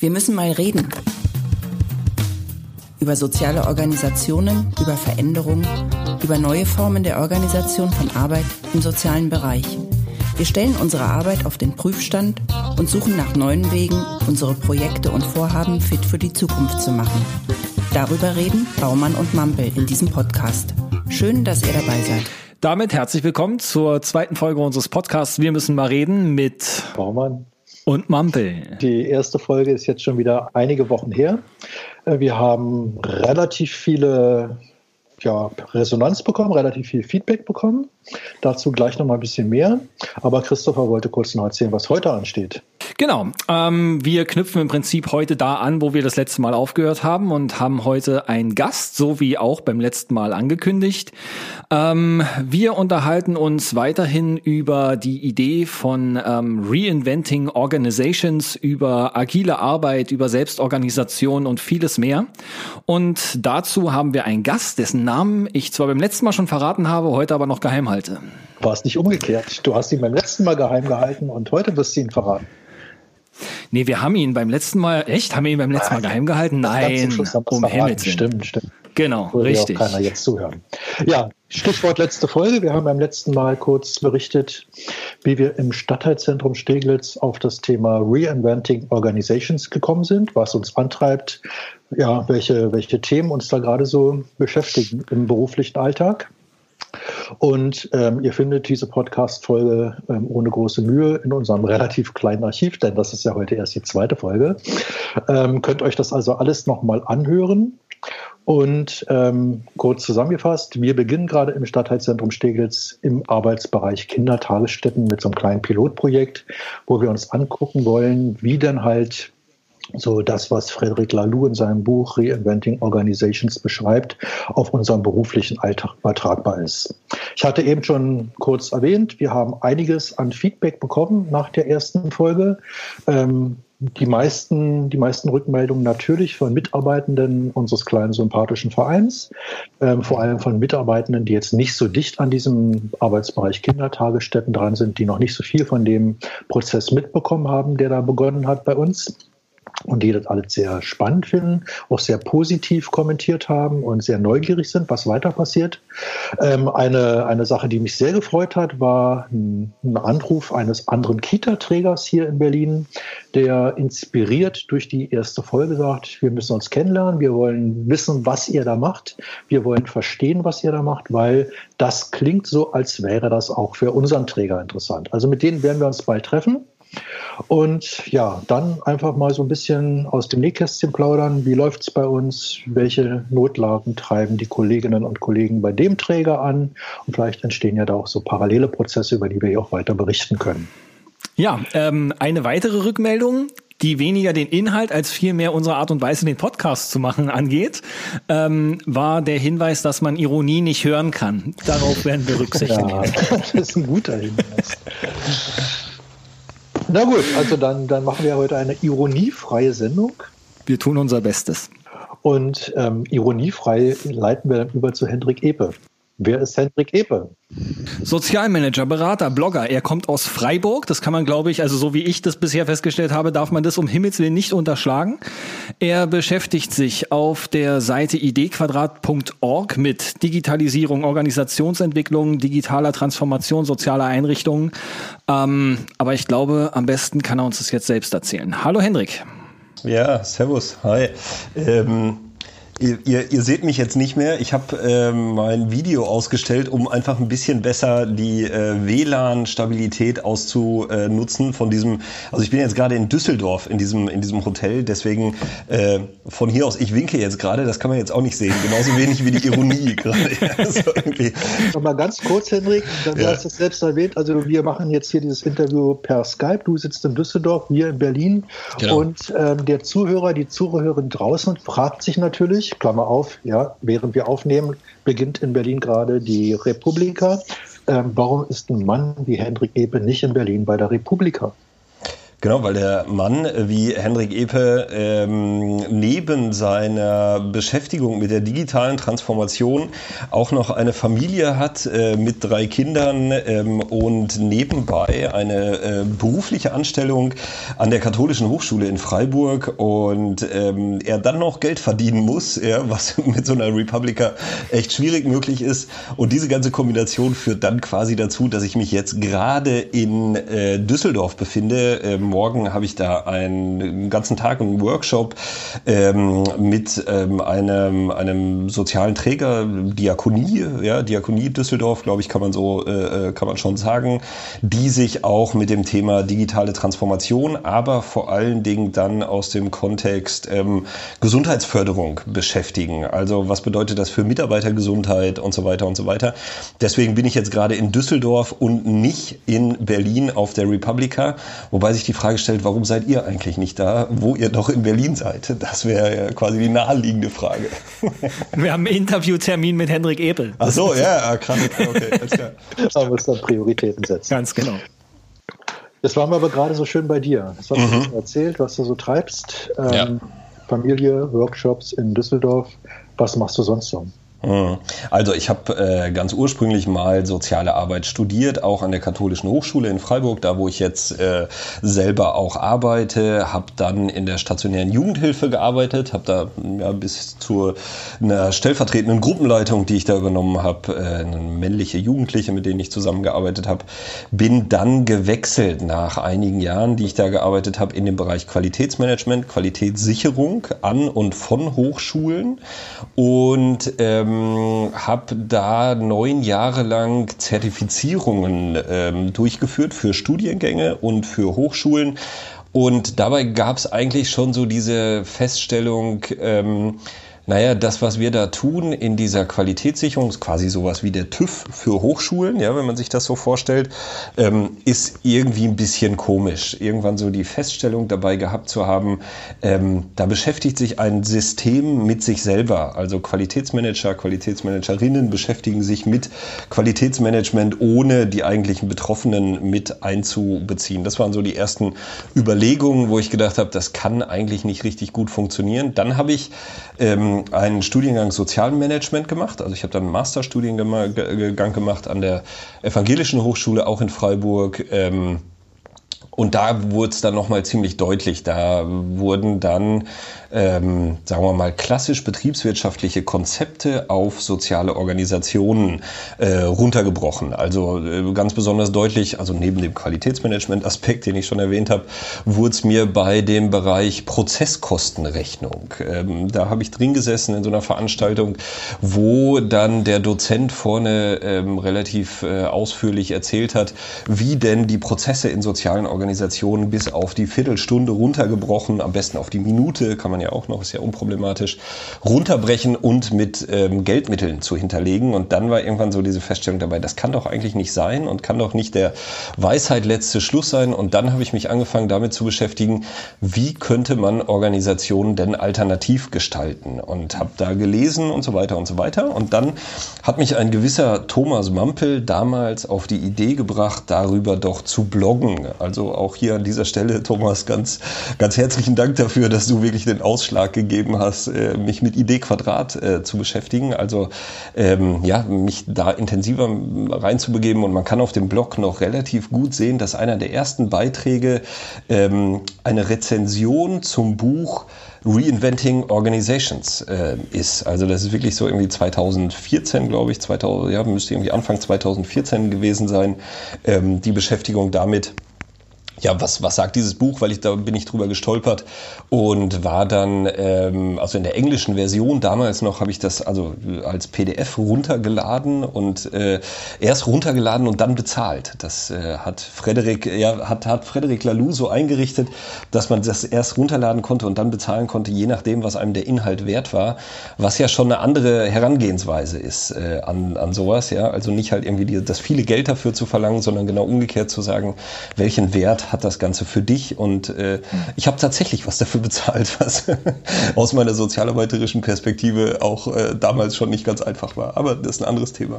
Wir müssen mal reden. Über soziale Organisationen, über Veränderungen, über neue Formen der Organisation von Arbeit im sozialen Bereich. Wir stellen unsere Arbeit auf den Prüfstand und suchen nach neuen Wegen, unsere Projekte und Vorhaben fit für die Zukunft zu machen. Darüber reden Baumann und Mampel in diesem Podcast. Schön, dass ihr dabei seid. Damit herzlich willkommen zur zweiten Folge unseres Podcasts Wir müssen mal reden mit Baumann und Mampel. Die erste Folge ist jetzt schon wieder einige Wochen her. Äh, wir haben relativ viele ja, Resonanz bekommen, relativ viel Feedback bekommen. Dazu gleich noch mal ein bisschen mehr. Aber Christopher wollte kurz noch erzählen, was heute ansteht. Genau. Ähm, wir knüpfen im Prinzip heute da an, wo wir das letzte Mal aufgehört haben und haben heute einen Gast, so wie auch beim letzten Mal angekündigt. Ähm, wir unterhalten uns weiterhin über die Idee von ähm, Reinventing Organizations, über agile Arbeit, über Selbstorganisation und vieles mehr. Und dazu haben wir einen Gast, dessen Namen ich zwar beim letzten Mal schon verraten habe, heute aber noch geheim halte. War es nicht umgekehrt? Du hast ihn beim letzten Mal geheim gehalten und heute wirst du ihn verraten. Nee, wir haben ihn beim letzten Mal, echt? Haben wir ihn beim letzten Mal geheim gehalten? Nein, um Himmels Willen. Stimmt, stimmt. Genau, Würde richtig. Auch keiner jetzt zuhören. Ja, Stichwort letzte Folge. Wir haben beim letzten Mal kurz berichtet, wie wir im Stadtteilzentrum Steglitz auf das Thema Reinventing Organizations gekommen sind, was uns antreibt, ja, welche, welche Themen uns da gerade so beschäftigen im beruflichen Alltag. Und ähm, ihr findet diese Podcast-Folge ähm, ohne große Mühe in unserem relativ kleinen Archiv, denn das ist ja heute erst die zweite Folge. Ähm, könnt euch das also alles nochmal anhören. Und ähm, kurz zusammengefasst, wir beginnen gerade im Stadtteilzentrum Steglitz im Arbeitsbereich Kindertagesstätten mit so einem kleinen Pilotprojekt, wo wir uns angucken wollen, wie denn halt so das, was Frederic Laloux in seinem Buch Reinventing Organizations beschreibt, auf unserem beruflichen Alltag übertragbar ist. Ich hatte eben schon kurz erwähnt, wir haben einiges an Feedback bekommen nach der ersten Folge. Ähm, die meisten, die meisten Rückmeldungen natürlich von Mitarbeitenden unseres kleinen sympathischen Vereins, ähm, vor allem von Mitarbeitenden, die jetzt nicht so dicht an diesem Arbeitsbereich Kindertagesstätten dran sind, die noch nicht so viel von dem Prozess mitbekommen haben, der da begonnen hat bei uns und die das alles sehr spannend finden, auch sehr positiv kommentiert haben und sehr neugierig sind, was weiter passiert. Ähm, eine, eine Sache, die mich sehr gefreut hat, war ein, ein Anruf eines anderen Kita-Trägers hier in Berlin, der inspiriert durch die erste Folge sagt, wir müssen uns kennenlernen, wir wollen wissen, was ihr da macht, wir wollen verstehen, was ihr da macht, weil das klingt so, als wäre das auch für unseren Träger interessant. Also mit denen werden wir uns bald treffen. Und ja, dann einfach mal so ein bisschen aus dem Nähkästchen plaudern. Wie läuft es bei uns? Welche Notlagen treiben die Kolleginnen und Kollegen bei dem Träger an? Und vielleicht entstehen ja da auch so parallele Prozesse, über die wir hier auch weiter berichten können. Ja, ähm, eine weitere Rückmeldung, die weniger den Inhalt als vielmehr unsere Art und Weise, den Podcast zu machen, angeht, ähm, war der Hinweis, dass man Ironie nicht hören kann. Darauf werden wir Rücksicht nehmen. Ja, das ist ein guter Hinweis. Na gut, also dann, dann machen wir heute eine ironiefreie Sendung. Wir tun unser Bestes. Und ähm, ironiefrei leiten wir dann über zu Hendrik Epe. Wer ist Hendrik Epe? Sozialmanager, Berater, Blogger. Er kommt aus Freiburg. Das kann man, glaube ich, also so wie ich das bisher festgestellt habe, darf man das um Himmels Willen nicht unterschlagen. Er beschäftigt sich auf der Seite idquadrat.org mit Digitalisierung, Organisationsentwicklung, digitaler Transformation, sozialer Einrichtungen. Ähm, aber ich glaube, am besten kann er uns das jetzt selbst erzählen. Hallo Hendrik. Ja, servus. Hi. Ähm Ihr, ihr, ihr seht mich jetzt nicht mehr. Ich habe ähm, mein Video ausgestellt, um einfach ein bisschen besser die äh, WLAN-Stabilität auszunutzen von diesem. Also ich bin jetzt gerade in Düsseldorf in diesem in diesem Hotel, deswegen äh, von hier aus. Ich winke jetzt gerade, das kann man jetzt auch nicht sehen, genauso wenig wie die Ironie gerade. also Nochmal ganz kurz, Henrik. Du ja. hast es selbst erwähnt. Also wir machen jetzt hier dieses Interview per Skype. Du sitzt in Düsseldorf, wir in Berlin genau. und ähm, der Zuhörer, die Zuhörerin draußen fragt sich natürlich Klammer auf, ja, während wir aufnehmen, beginnt in Berlin gerade die Republika. Ähm, warum ist ein Mann wie Hendrik Epe nicht in Berlin bei der Republika? Genau, weil der Mann wie Hendrik Epe ähm, neben seiner Beschäftigung mit der digitalen Transformation auch noch eine Familie hat äh, mit drei Kindern ähm, und nebenbei eine äh, berufliche Anstellung an der Katholischen Hochschule in Freiburg und ähm, er dann noch Geld verdienen muss, ja, was mit so einer Republika echt schwierig möglich ist. Und diese ganze Kombination führt dann quasi dazu, dass ich mich jetzt gerade in äh, Düsseldorf befinde. Morgen habe ich da einen ganzen Tag einen Workshop ähm, mit ähm, einem, einem sozialen Träger, Diakonie, ja, Diakonie Düsseldorf, glaube ich, kann man so, äh, äh, kann man schon sagen, die sich auch mit dem Thema digitale Transformation, aber vor allen Dingen dann aus dem Kontext ähm, Gesundheitsförderung beschäftigen. Also was bedeutet das für Mitarbeitergesundheit und so weiter und so weiter. Deswegen bin ich jetzt gerade in Düsseldorf und nicht in Berlin auf der Republika, wobei sich die Frage stellt, warum seid ihr eigentlich nicht da, wo ihr doch in Berlin seid? Das wäre ja quasi die naheliegende Frage. Wir haben einen Interviewtermin mit Hendrik Ebel. Ach so, ja, krass. Okay, alles klar. Da muss dann Prioritäten setzen. Ganz genau. Jetzt waren wir aber gerade so schön bei dir. Das hast du mhm. erzählt, was du so treibst. Ähm, ja. Familie, Workshops in Düsseldorf. Was machst du sonst so? Hm. Also ich habe äh, ganz ursprünglich mal soziale Arbeit studiert, auch an der Katholischen Hochschule in Freiburg, da wo ich jetzt äh, selber auch arbeite, habe dann in der stationären Jugendhilfe gearbeitet, habe da ja, bis zu einer stellvertretenden Gruppenleitung, die ich da übernommen habe, äh, männliche Jugendliche, mit denen ich zusammengearbeitet habe, bin dann gewechselt nach einigen Jahren, die ich da gearbeitet habe, in den Bereich Qualitätsmanagement, Qualitätssicherung an und von Hochschulen. Und ähm, ähm, habe da neun Jahre lang Zertifizierungen ähm, durchgeführt für Studiengänge und für Hochschulen. Und dabei gab es eigentlich schon so diese Feststellung, ähm, naja, das, was wir da tun in dieser Qualitätssicherung, ist quasi sowas wie der TÜV für Hochschulen, ja, wenn man sich das so vorstellt, ähm, ist irgendwie ein bisschen komisch. Irgendwann so die Feststellung dabei gehabt zu haben, ähm, da beschäftigt sich ein System mit sich selber. Also Qualitätsmanager, Qualitätsmanagerinnen beschäftigen sich mit Qualitätsmanagement, ohne die eigentlichen Betroffenen mit einzubeziehen. Das waren so die ersten Überlegungen, wo ich gedacht habe, das kann eigentlich nicht richtig gut funktionieren. Dann habe ich ähm, einen Studiengang Sozialmanagement gemacht. Also ich habe dann einen Masterstudiengang gemacht an der Evangelischen Hochschule, auch in Freiburg. Ähm, und da wurde es dann nochmal ziemlich deutlich. Da wurden dann ähm, sagen wir mal, klassisch betriebswirtschaftliche Konzepte auf soziale Organisationen äh, runtergebrochen. Also äh, ganz besonders deutlich, also neben dem Qualitätsmanagement-Aspekt, den ich schon erwähnt habe, wurde es mir bei dem Bereich Prozesskostenrechnung. Ähm, da habe ich drin gesessen in so einer Veranstaltung, wo dann der Dozent vorne ähm, relativ äh, ausführlich erzählt hat, wie denn die Prozesse in sozialen Organisationen bis auf die Viertelstunde runtergebrochen, am besten auf die Minute, kann man man ja auch noch, ist ja unproblematisch, runterbrechen und mit ähm, Geldmitteln zu hinterlegen. Und dann war irgendwann so diese Feststellung dabei, das kann doch eigentlich nicht sein und kann doch nicht der Weisheit letzte Schluss sein. Und dann habe ich mich angefangen damit zu beschäftigen, wie könnte man Organisationen denn alternativ gestalten und habe da gelesen und so weiter und so weiter. Und dann hat mich ein gewisser Thomas Mampel damals auf die Idee gebracht, darüber doch zu bloggen. Also auch hier an dieser Stelle, Thomas, ganz, ganz herzlichen Dank dafür, dass du wirklich den Ausschlag gegeben hast, äh, mich mit Idee Quadrat äh, zu beschäftigen. Also ähm, ja, mich da intensiver reinzubegeben. Und man kann auf dem Blog noch relativ gut sehen, dass einer der ersten Beiträge ähm, eine Rezension zum Buch Reinventing Organizations äh, ist. Also das ist wirklich so irgendwie 2014, glaube ich, 2000, ja, müsste irgendwie Anfang 2014 gewesen sein, ähm, die Beschäftigung damit ja, was, was sagt dieses Buch? Weil ich da bin ich drüber gestolpert und war dann, ähm, also in der englischen Version damals noch, habe ich das also als PDF runtergeladen und äh, erst runtergeladen und dann bezahlt. Das äh, hat Frederik, ja, hat, hat Frederik Laloux so eingerichtet, dass man das erst runterladen konnte und dann bezahlen konnte, je nachdem, was einem der Inhalt wert war, was ja schon eine andere Herangehensweise ist äh, an, an sowas, ja. Also nicht halt irgendwie die, das viele Geld dafür zu verlangen, sondern genau umgekehrt zu sagen, welchen Wert hat das Ganze für dich? Und äh, ich habe tatsächlich was dafür bezahlt, was aus meiner sozialarbeiterischen Perspektive auch äh, damals schon nicht ganz einfach war. Aber das ist ein anderes Thema.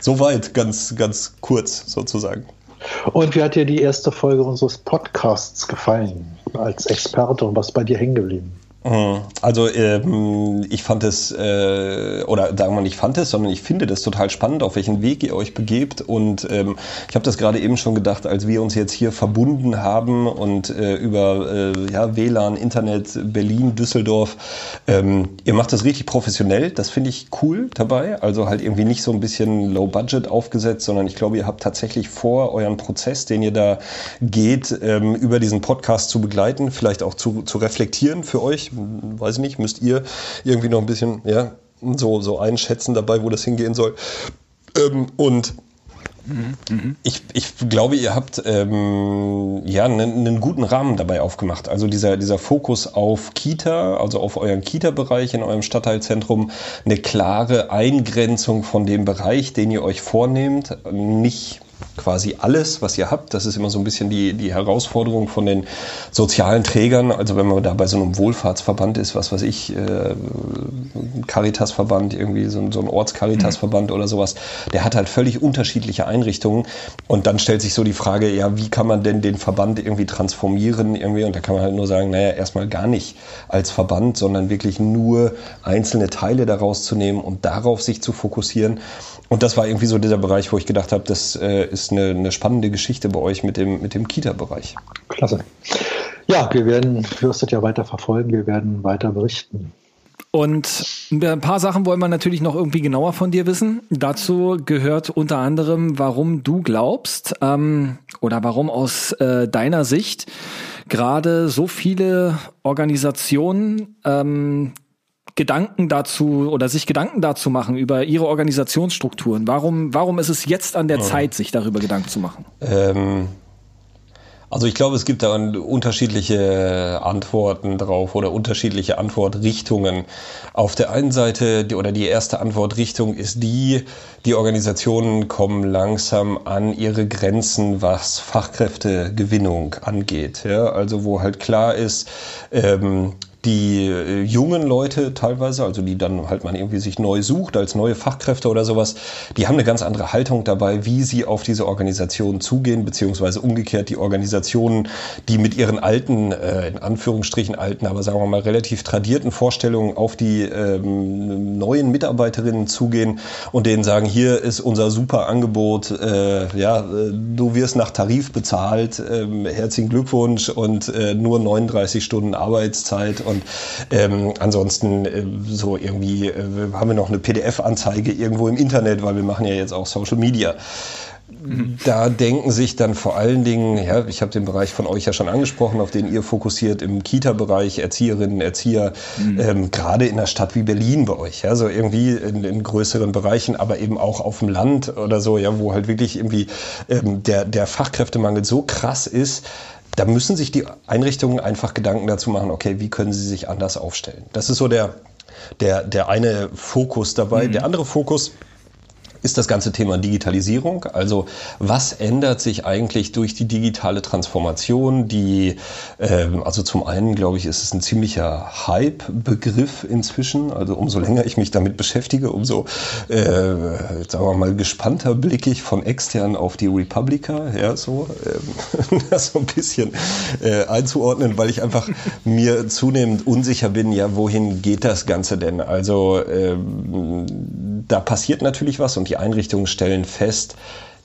Soweit, ganz, ganz kurz sozusagen. Und wie hat dir die erste Folge unseres Podcasts gefallen als Experte und was bei dir hängen geblieben? Mhm. Also ähm, ich fand es, äh, oder sagen wir nicht fand es, sondern ich finde das total spannend, auf welchen Weg ihr euch begebt. Und ähm, ich habe das gerade eben schon gedacht, als wir uns jetzt hier verbunden haben und äh, über äh, ja, WLAN, Internet, Berlin, Düsseldorf, ähm, ihr macht das richtig professionell, das finde ich cool dabei. Also halt irgendwie nicht so ein bisschen low budget aufgesetzt, sondern ich glaube, ihr habt tatsächlich vor, euren Prozess, den ihr da geht, ähm, über diesen Podcast zu begleiten, vielleicht auch zu, zu reflektieren für euch weiß ich nicht, müsst ihr irgendwie noch ein bisschen ja, so, so einschätzen dabei, wo das hingehen soll. Ähm, und ich, ich glaube, ihr habt ähm, ja einen, einen guten Rahmen dabei aufgemacht. Also dieser, dieser Fokus auf Kita, also auf euren Kita-Bereich in eurem Stadtteilzentrum, eine klare Eingrenzung von dem Bereich, den ihr euch vornehmt, nicht quasi alles, was ihr habt. Das ist immer so ein bisschen die, die Herausforderung von den sozialen Trägern. Also wenn man da bei so einem Wohlfahrtsverband ist, was weiß ich, äh, Caritasverband, irgendwie so, so ein Ortscaritasverband mhm. oder sowas, der hat halt völlig unterschiedliche Einrichtungen. Und dann stellt sich so die Frage, ja, wie kann man denn den Verband irgendwie transformieren irgendwie? Und da kann man halt nur sagen, naja, erstmal gar nicht als Verband, sondern wirklich nur einzelne Teile daraus zu nehmen und darauf sich zu fokussieren. Und das war irgendwie so dieser Bereich, wo ich gedacht habe, das äh, ist eine, eine, spannende Geschichte bei euch mit dem, mit dem Kita-Bereich. Klasse. Ja, wir werden, das ja weiter verfolgen, wir werden weiter berichten. Und ein paar Sachen wollen wir natürlich noch irgendwie genauer von dir wissen. Dazu gehört unter anderem, warum du glaubst ähm, oder warum aus äh, deiner Sicht gerade so viele Organisationen ähm, Gedanken dazu oder sich Gedanken dazu machen über ihre Organisationsstrukturen? Warum, warum ist es jetzt an der ja. Zeit, sich darüber Gedanken zu machen? Ähm, also ich glaube, es gibt da unterschiedliche Antworten drauf oder unterschiedliche Antwortrichtungen. Auf der einen Seite die, oder die erste Antwortrichtung ist die, die Organisationen kommen langsam an ihre Grenzen, was Fachkräftegewinnung angeht. Ja, also wo halt klar ist, ähm, die äh, jungen Leute teilweise, also die dann halt man irgendwie sich neu sucht als neue Fachkräfte oder sowas, die haben eine ganz andere Haltung dabei, wie sie auf diese Organisationen zugehen, beziehungsweise umgekehrt die Organisationen, die mit ihren alten, äh, in Anführungsstrichen alten, aber sagen wir mal relativ tradierten Vorstellungen auf die ähm, neuen Mitarbeiterinnen zugehen und denen sagen, hier ist unser super Angebot, äh, ja, äh, du wirst nach Tarif bezahlt, äh, herzlichen Glückwunsch und äh, nur 39 Stunden Arbeitszeit und ähm, ansonsten äh, so irgendwie äh, haben wir noch eine PDF-Anzeige irgendwo im Internet, weil wir machen ja jetzt auch Social Media. Da denken sich dann vor allen Dingen, ja, ich habe den Bereich von euch ja schon angesprochen, auf den ihr fokussiert im Kita-Bereich, Erzieherinnen, Erzieher, mhm. ähm, gerade in einer Stadt wie Berlin bei euch, ja, so irgendwie in, in, größeren Bereichen, aber eben auch auf dem Land oder so, ja, wo halt wirklich irgendwie ähm, der, der Fachkräftemangel so krass ist, da müssen sich die Einrichtungen einfach Gedanken dazu machen, okay, wie können sie sich anders aufstellen. Das ist so der, der, der eine Fokus dabei. Mhm. Der andere Fokus ist das ganze Thema Digitalisierung. Also was ändert sich eigentlich durch die digitale Transformation? Die, äh, also zum einen glaube ich, ist es ein ziemlicher Hype-Begriff inzwischen. Also umso länger ich mich damit beschäftige, umso äh, sagen wir mal gespannter blicke ich von extern auf die Republika, ja so, äh, das so ein bisschen äh, einzuordnen, weil ich einfach mir zunehmend unsicher bin. Ja, wohin geht das Ganze denn? Also ähm, da passiert natürlich was und die Einrichtungen stellen fest,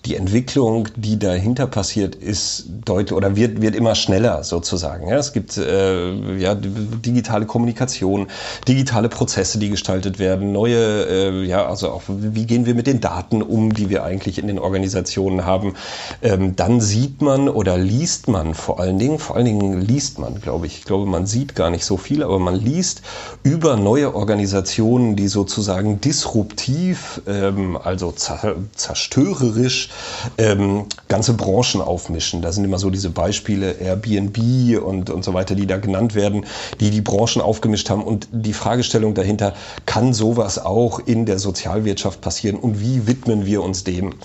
die Entwicklung, die dahinter passiert, ist deutlich oder wird, wird immer schneller sozusagen. Ja, es gibt äh, ja, digitale Kommunikation, digitale Prozesse, die gestaltet werden, neue, äh, ja, also auch wie gehen wir mit den Daten um, die wir eigentlich in den Organisationen haben. Ähm, dann sieht man oder liest man vor allen Dingen, vor allen Dingen liest man, glaube ich. Ich glaube, man sieht gar nicht so viel, aber man liest über neue Organisationen, die sozusagen disruptiv, ähm, also zerstörerisch ähm, ganze Branchen aufmischen. Da sind immer so diese Beispiele Airbnb und, und so weiter, die da genannt werden, die die Branchen aufgemischt haben. Und die Fragestellung dahinter, kann sowas auch in der Sozialwirtschaft passieren und wie widmen wir uns dem?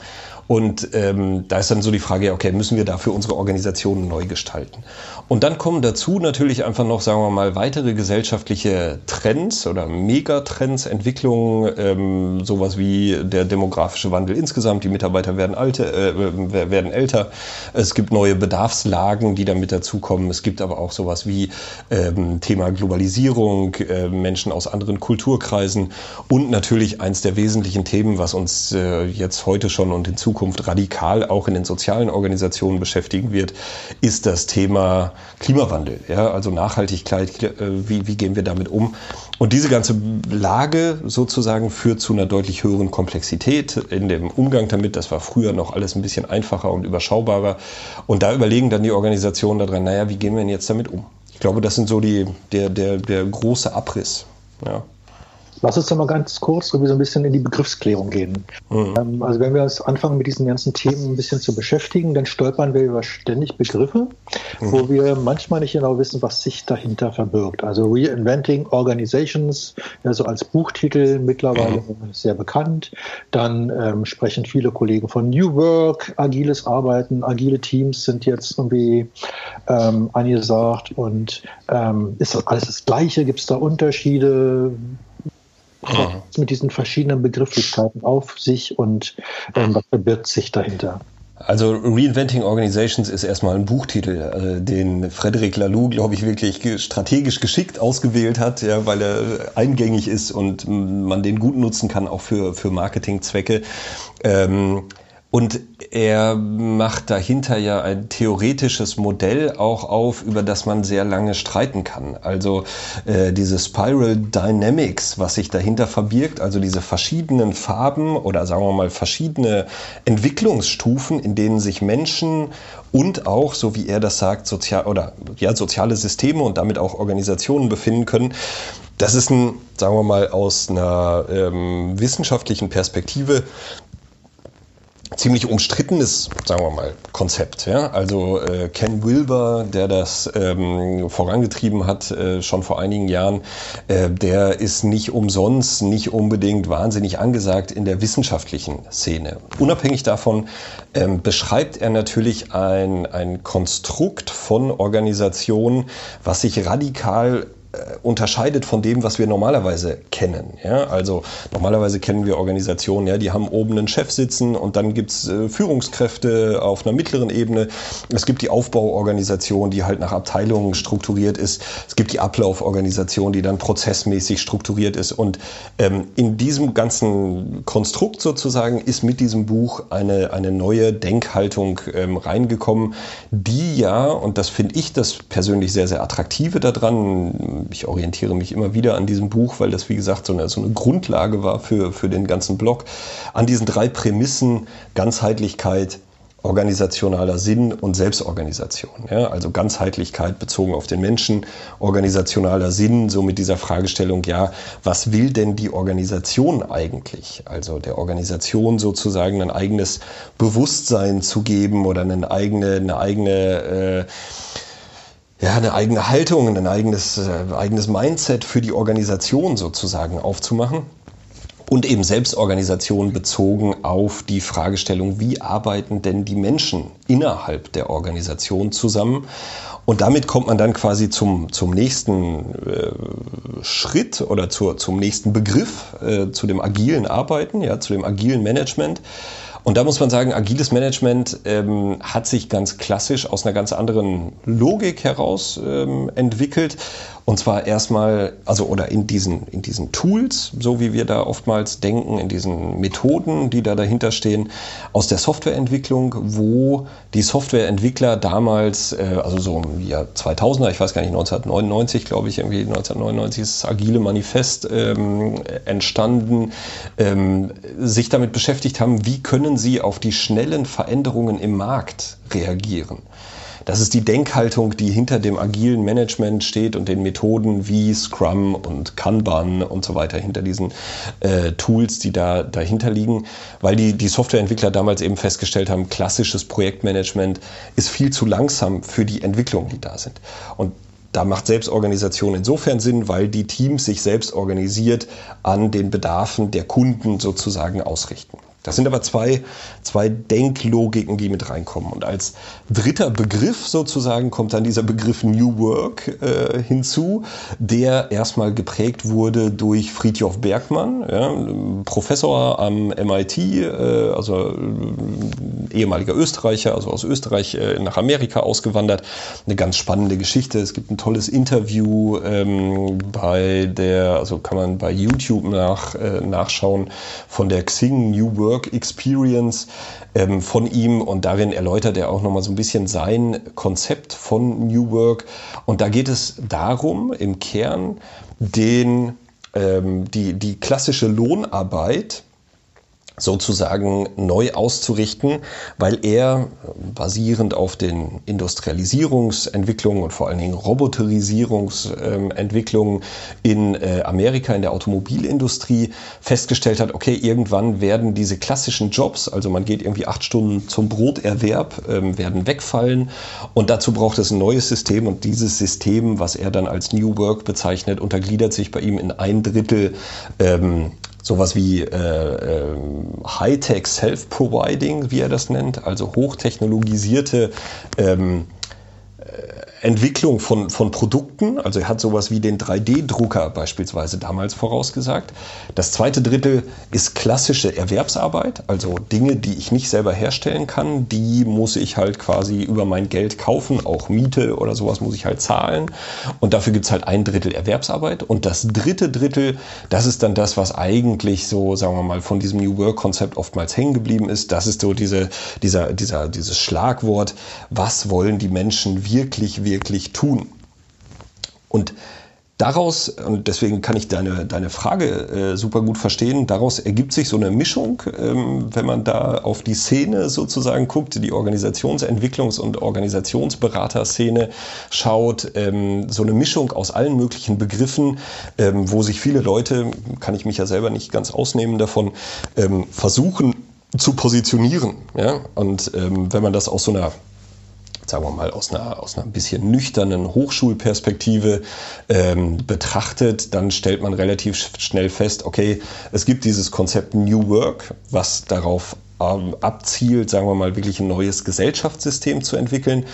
Und ähm, da ist dann so die Frage, okay, müssen wir dafür unsere Organisationen neu gestalten? Und dann kommen dazu natürlich einfach noch, sagen wir mal, weitere gesellschaftliche Trends oder Megatrends, Entwicklungen, ähm, sowas wie der demografische Wandel insgesamt, die Mitarbeiter werden, alte, äh, werden älter, es gibt neue Bedarfslagen, die damit dazukommen, es gibt aber auch sowas wie ähm, Thema Globalisierung, äh, Menschen aus anderen Kulturkreisen und natürlich eins der wesentlichen Themen, was uns äh, jetzt heute schon und in Zukunft radikal auch in den sozialen Organisationen beschäftigen wird, ist das Thema Klimawandel, ja, also Nachhaltigkeit, äh, wie, wie gehen wir damit um? Und diese ganze Lage sozusagen führt zu einer deutlich höheren Komplexität in dem Umgang damit. Das war früher noch alles ein bisschen einfacher und überschaubarer. Und da überlegen dann die Organisationen daran, naja, wie gehen wir denn jetzt damit um? Ich glaube, das sind so die, der, der, der große Abriss. Ja. Lass uns doch mal ganz kurz irgendwie so ein bisschen in die Begriffsklärung gehen. Mhm. Ähm, also wenn wir uns anfangen, mit diesen ganzen Themen ein bisschen zu beschäftigen, dann stolpern wir über ständig Begriffe, mhm. wo wir manchmal nicht genau wissen, was sich dahinter verbirgt. Also Reinventing Organizations, also als Buchtitel mittlerweile mhm. sehr bekannt. Dann ähm, sprechen viele Kollegen von New Work, agiles Arbeiten, agile Teams sind jetzt irgendwie ähm, angesagt und ähm, ist das alles das Gleiche? Gibt es da Unterschiede? Mhm. mit diesen verschiedenen Begrifflichkeiten auf sich und ähm, was verbirgt sich dahinter? Also Reinventing Organizations ist erstmal ein Buchtitel, äh, den Frederic Laloux, glaube ich, wirklich strategisch geschickt ausgewählt hat, ja, weil er eingängig ist und man den gut nutzen kann, auch für, für Marketingzwecke. Ähm, und er macht dahinter ja ein theoretisches Modell auch auf, über das man sehr lange streiten kann. Also äh, diese Spiral Dynamics, was sich dahinter verbirgt, also diese verschiedenen Farben oder sagen wir mal verschiedene Entwicklungsstufen, in denen sich Menschen und auch, so wie er das sagt, sozial oder ja, soziale Systeme und damit auch Organisationen befinden können. Das ist ein, sagen wir mal, aus einer ähm, wissenschaftlichen Perspektive ziemlich umstrittenes, sagen wir mal, Konzept. Ja? Also äh, Ken Wilber, der das ähm, vorangetrieben hat, äh, schon vor einigen Jahren, äh, der ist nicht umsonst, nicht unbedingt wahnsinnig angesagt in der wissenschaftlichen Szene. Unabhängig davon ähm, beschreibt er natürlich ein, ein Konstrukt von Organisationen, was sich radikal unterscheidet von dem, was wir normalerweise kennen. Ja? Also normalerweise kennen wir Organisationen, ja, die haben oben einen Chef sitzen und dann gibt's äh, Führungskräfte auf einer mittleren Ebene. Es gibt die Aufbauorganisation, die halt nach Abteilungen strukturiert ist. Es gibt die Ablauforganisation, die dann prozessmäßig strukturiert ist. Und ähm, in diesem ganzen Konstrukt sozusagen ist mit diesem Buch eine, eine neue Denkhaltung ähm, reingekommen, die ja, und das finde ich das persönlich sehr, sehr attraktive daran, ich orientiere mich immer wieder an diesem Buch, weil das, wie gesagt, so eine, so eine Grundlage war für, für den ganzen Blog, an diesen drei Prämissen Ganzheitlichkeit, organisationaler Sinn und Selbstorganisation. Ja, also Ganzheitlichkeit bezogen auf den Menschen, organisationaler Sinn, so mit dieser Fragestellung, ja, was will denn die Organisation eigentlich? Also der Organisation sozusagen ein eigenes Bewusstsein zu geben oder eine eigene, eine eigene äh, ja, eine eigene Haltung, ein eigenes, äh, eigenes Mindset für die Organisation sozusagen aufzumachen. Und eben Selbstorganisation bezogen auf die Fragestellung, wie arbeiten denn die Menschen innerhalb der Organisation zusammen? Und damit kommt man dann quasi zum, zum nächsten äh, Schritt oder zur, zum nächsten Begriff, äh, zu dem agilen Arbeiten, ja, zu dem agilen Management. Und da muss man sagen, agiles Management ähm, hat sich ganz klassisch aus einer ganz anderen Logik heraus ähm, entwickelt und zwar erstmal, also oder in diesen, in diesen Tools, so wie wir da oftmals denken, in diesen Methoden, die da dahinter stehen, aus der Softwareentwicklung, wo die Softwareentwickler damals, äh, also so im Jahr 2000er, ich weiß gar nicht, 1999, glaube ich, irgendwie 1999 ist das Agile Manifest ähm, entstanden, ähm, sich damit beschäftigt haben, wie können sie auf die schnellen Veränderungen im Markt reagieren. Das ist die Denkhaltung, die hinter dem agilen Management steht und den Methoden wie Scrum und Kanban und so weiter, hinter diesen äh, Tools, die da dahinter liegen, weil die, die Softwareentwickler damals eben festgestellt haben, klassisches Projektmanagement ist viel zu langsam für die Entwicklungen, die da sind. Und da macht Selbstorganisation insofern Sinn, weil die Teams sich selbst organisiert an den Bedarfen der Kunden sozusagen ausrichten. Das sind aber zwei, zwei Denklogiken, die mit reinkommen. Und als dritter Begriff sozusagen kommt dann dieser Begriff New Work äh, hinzu, der erstmal geprägt wurde durch Friedjof Bergmann, ja, Professor am MIT, äh, also äh, ehemaliger Österreicher, also aus Österreich äh, nach Amerika ausgewandert. Eine ganz spannende Geschichte. Es gibt ein tolles Interview ähm, bei der, also kann man bei YouTube nach, äh, nachschauen, von der Xing New Work Work Experience ähm, von ihm und darin erläutert er auch nochmal so ein bisschen sein Konzept von New Work. Und da geht es darum, im Kern den, ähm, die, die klassische Lohnarbeit sozusagen neu auszurichten, weil er basierend auf den Industrialisierungsentwicklungen und vor allen Dingen Roboterisierungsentwicklungen in äh, Amerika in der Automobilindustrie festgestellt hat, okay, irgendwann werden diese klassischen Jobs, also man geht irgendwie acht Stunden zum Broterwerb, ähm, werden wegfallen. Und dazu braucht es ein neues System. Und dieses System, was er dann als New Work bezeichnet, untergliedert sich bei ihm in ein Drittel ähm, sowas wie äh, äh, High-Tech Self-Providing, wie er das nennt, also hochtechnologisierte ähm, Entwicklung von, von Produkten. Also er hat sowas wie den 3D-Drucker beispielsweise damals vorausgesagt. Das zweite Drittel ist klassische Erwerbsarbeit, also Dinge, die ich nicht selber herstellen kann, die muss ich halt quasi über mein Geld kaufen, auch Miete oder sowas muss ich halt zahlen. Und dafür gibt's halt ein Drittel Erwerbsarbeit. Und das dritte Drittel, das ist dann das, was eigentlich so, sagen wir mal, von diesem New Work-Konzept oftmals hängen geblieben ist. Das ist so diese, dieser, dieser, dieses Schlagwort, was wollen die Menschen wirklich, wirklich tun. Und daraus, und deswegen kann ich deine, deine Frage äh, super gut verstehen, daraus ergibt sich so eine Mischung, ähm, wenn man da auf die Szene sozusagen guckt, die Organisationsentwicklungs- und Organisationsberaterszene schaut, ähm, so eine Mischung aus allen möglichen Begriffen, ähm, wo sich viele Leute, kann ich mich ja selber nicht ganz ausnehmen davon, ähm, versuchen zu positionieren. Ja? Und ähm, wenn man das aus so einer sagen wir mal, aus einer, aus einer ein bisschen nüchternen Hochschulperspektive ähm, betrachtet, dann stellt man relativ schnell fest, okay, es gibt dieses Konzept New Work, was darauf ähm, abzielt, sagen wir mal, wirklich ein neues Gesellschaftssystem zu entwickeln.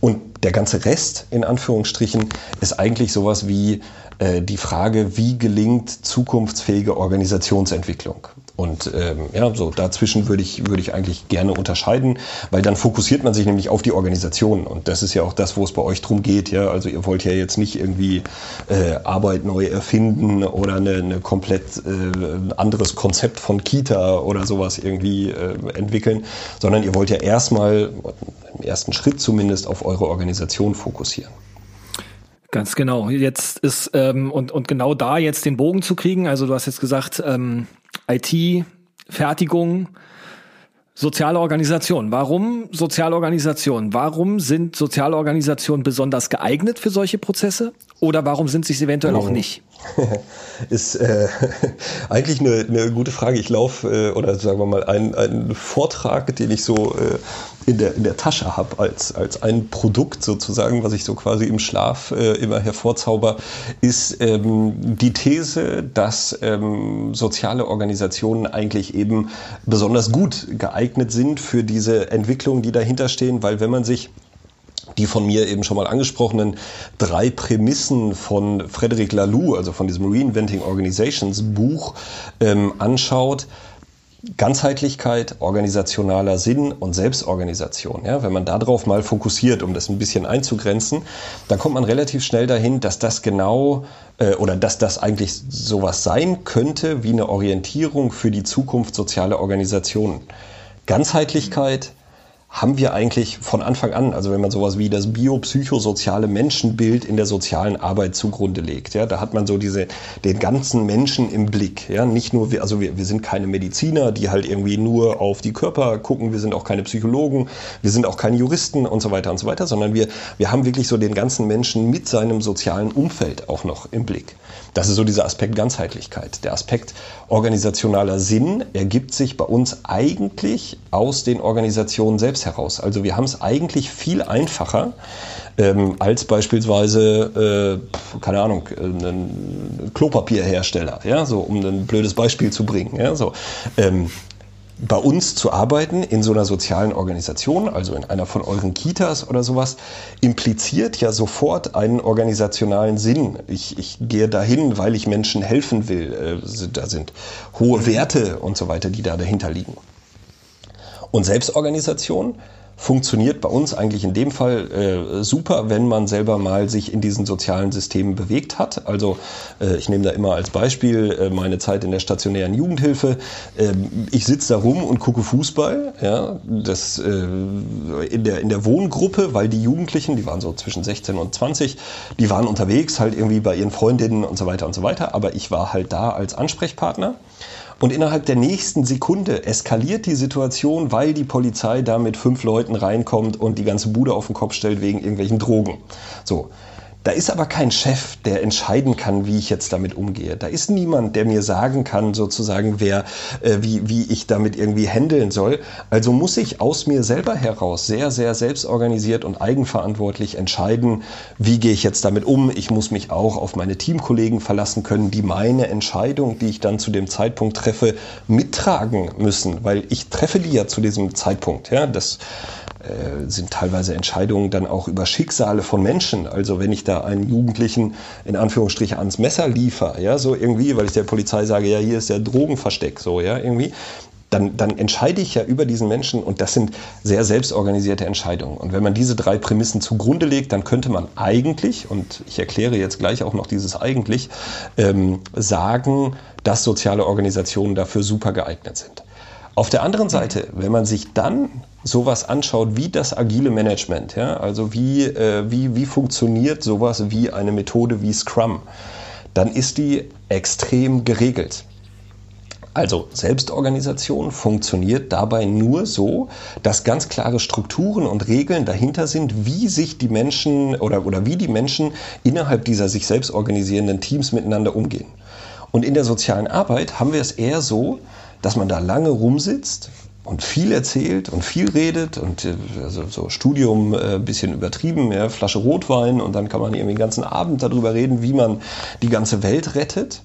Und der ganze Rest, in Anführungsstrichen, ist eigentlich sowas wie äh, die Frage, wie gelingt zukunftsfähige Organisationsentwicklung? Und ähm, ja, so dazwischen würde ich, würde ich eigentlich gerne unterscheiden, weil dann fokussiert man sich nämlich auf die Organisation. Und das ist ja auch das, wo es bei euch drum geht. Ja? Also ihr wollt ja jetzt nicht irgendwie äh, Arbeit neu erfinden oder eine, eine komplett äh, anderes Konzept von Kita oder sowas irgendwie äh, entwickeln, sondern ihr wollt ja erstmal, im ersten Schritt zumindest, auf eure Organisation fokussieren. Ganz genau. Jetzt ist ähm, und und genau da jetzt den Bogen zu kriegen. Also du hast jetzt gesagt ähm, IT, Fertigung, soziale Organisation. Warum soziale Organisation? Warum sind soziale Organisationen besonders geeignet für solche Prozesse? Oder warum sind sie es eventuell auch nicht? ist äh, eigentlich eine, eine gute Frage. Ich laufe, äh, oder sagen wir mal, einen Vortrag, den ich so äh, in, der, in der Tasche habe, als, als ein Produkt sozusagen, was ich so quasi im Schlaf äh, immer hervorzauber, ist ähm, die These, dass ähm, soziale Organisationen eigentlich eben besonders gut geeignet sind für diese Entwicklungen, die dahinter stehen, weil wenn man sich die von mir eben schon mal angesprochenen drei Prämissen von Frederic Laloux, also von diesem Reinventing Organizations Buch, ähm, anschaut, Ganzheitlichkeit, organisationaler Sinn und Selbstorganisation. Ja, wenn man darauf mal fokussiert, um das ein bisschen einzugrenzen, dann kommt man relativ schnell dahin, dass das genau äh, oder dass das eigentlich sowas sein könnte wie eine Orientierung für die Zukunft sozialer Organisationen. Ganzheitlichkeit, haben wir eigentlich von Anfang an, also wenn man sowas wie das biopsychosoziale Menschenbild in der sozialen Arbeit zugrunde legt, ja, da hat man so diese, den ganzen Menschen im Blick, ja, nicht nur wir, also wir, wir sind keine Mediziner, die halt irgendwie nur auf die Körper gucken, wir sind auch keine Psychologen, wir sind auch keine Juristen und so weiter und so weiter, sondern wir, wir haben wirklich so den ganzen Menschen mit seinem sozialen Umfeld auch noch im Blick. Das ist so dieser Aspekt Ganzheitlichkeit. Der Aspekt organisationaler Sinn ergibt sich bei uns eigentlich aus den Organisationen selbst heraus. Also wir haben es eigentlich viel einfacher ähm, als beispielsweise, äh, keine Ahnung, ein Klopapierhersteller, ja, so um ein blödes Beispiel zu bringen. Ja, so. Ähm, bei uns zu arbeiten in so einer sozialen Organisation, also in einer von euren Kitas oder sowas, impliziert ja sofort einen organisationalen Sinn. Ich, ich gehe dahin, weil ich Menschen helfen will. Äh, da sind hohe Werte und so weiter, die da dahinter liegen. Und Selbstorganisation funktioniert bei uns eigentlich in dem Fall äh, super, wenn man selber mal sich in diesen sozialen Systemen bewegt hat. Also äh, ich nehme da immer als Beispiel äh, meine Zeit in der stationären Jugendhilfe. Ähm, ich sitze da rum und gucke Fußball, ja, das äh, in der in der Wohngruppe, weil die Jugendlichen, die waren so zwischen 16 und 20, die waren unterwegs halt irgendwie bei ihren Freundinnen und so weiter und so weiter. Aber ich war halt da als Ansprechpartner. Und innerhalb der nächsten Sekunde eskaliert die Situation, weil die Polizei da mit fünf Leuten reinkommt und die ganze Bude auf den Kopf stellt wegen irgendwelchen Drogen. So. Da ist aber kein Chef, der entscheiden kann, wie ich jetzt damit umgehe. Da ist niemand, der mir sagen kann, sozusagen, wer, äh, wie, wie ich damit irgendwie handeln soll. Also muss ich aus mir selber heraus sehr, sehr selbstorganisiert und eigenverantwortlich entscheiden, wie gehe ich jetzt damit um. Ich muss mich auch auf meine Teamkollegen verlassen können, die meine Entscheidung, die ich dann zu dem Zeitpunkt treffe, mittragen müssen, weil ich treffe die ja zu diesem Zeitpunkt. Ja, das äh, sind teilweise Entscheidungen dann auch über Schicksale von Menschen. Also wenn ich da einen Jugendlichen in Anführungsstriche ans Messer liefere, ja, so irgendwie, weil ich der Polizei sage, ja, hier ist der Drogenversteck, so, ja, irgendwie, dann, dann entscheide ich ja über diesen Menschen und das sind sehr selbstorganisierte Entscheidungen. Und wenn man diese drei Prämissen zugrunde legt, dann könnte man eigentlich, und ich erkläre jetzt gleich auch noch dieses eigentlich, ähm, sagen, dass soziale Organisationen dafür super geeignet sind. Auf der anderen Seite, wenn man sich dann sowas anschaut wie das agile Management, ja, also wie, äh, wie, wie funktioniert sowas wie eine Methode wie Scrum, dann ist die extrem geregelt. Also Selbstorganisation funktioniert dabei nur so, dass ganz klare Strukturen und Regeln dahinter sind, wie sich die Menschen oder, oder wie die Menschen innerhalb dieser sich selbst organisierenden Teams miteinander umgehen. Und in der sozialen Arbeit haben wir es eher so, dass man da lange rumsitzt und viel erzählt und viel redet und äh, also so Studium äh, bisschen übertrieben, ja, Flasche Rotwein und dann kann man irgendwie den ganzen Abend darüber reden, wie man die ganze Welt rettet.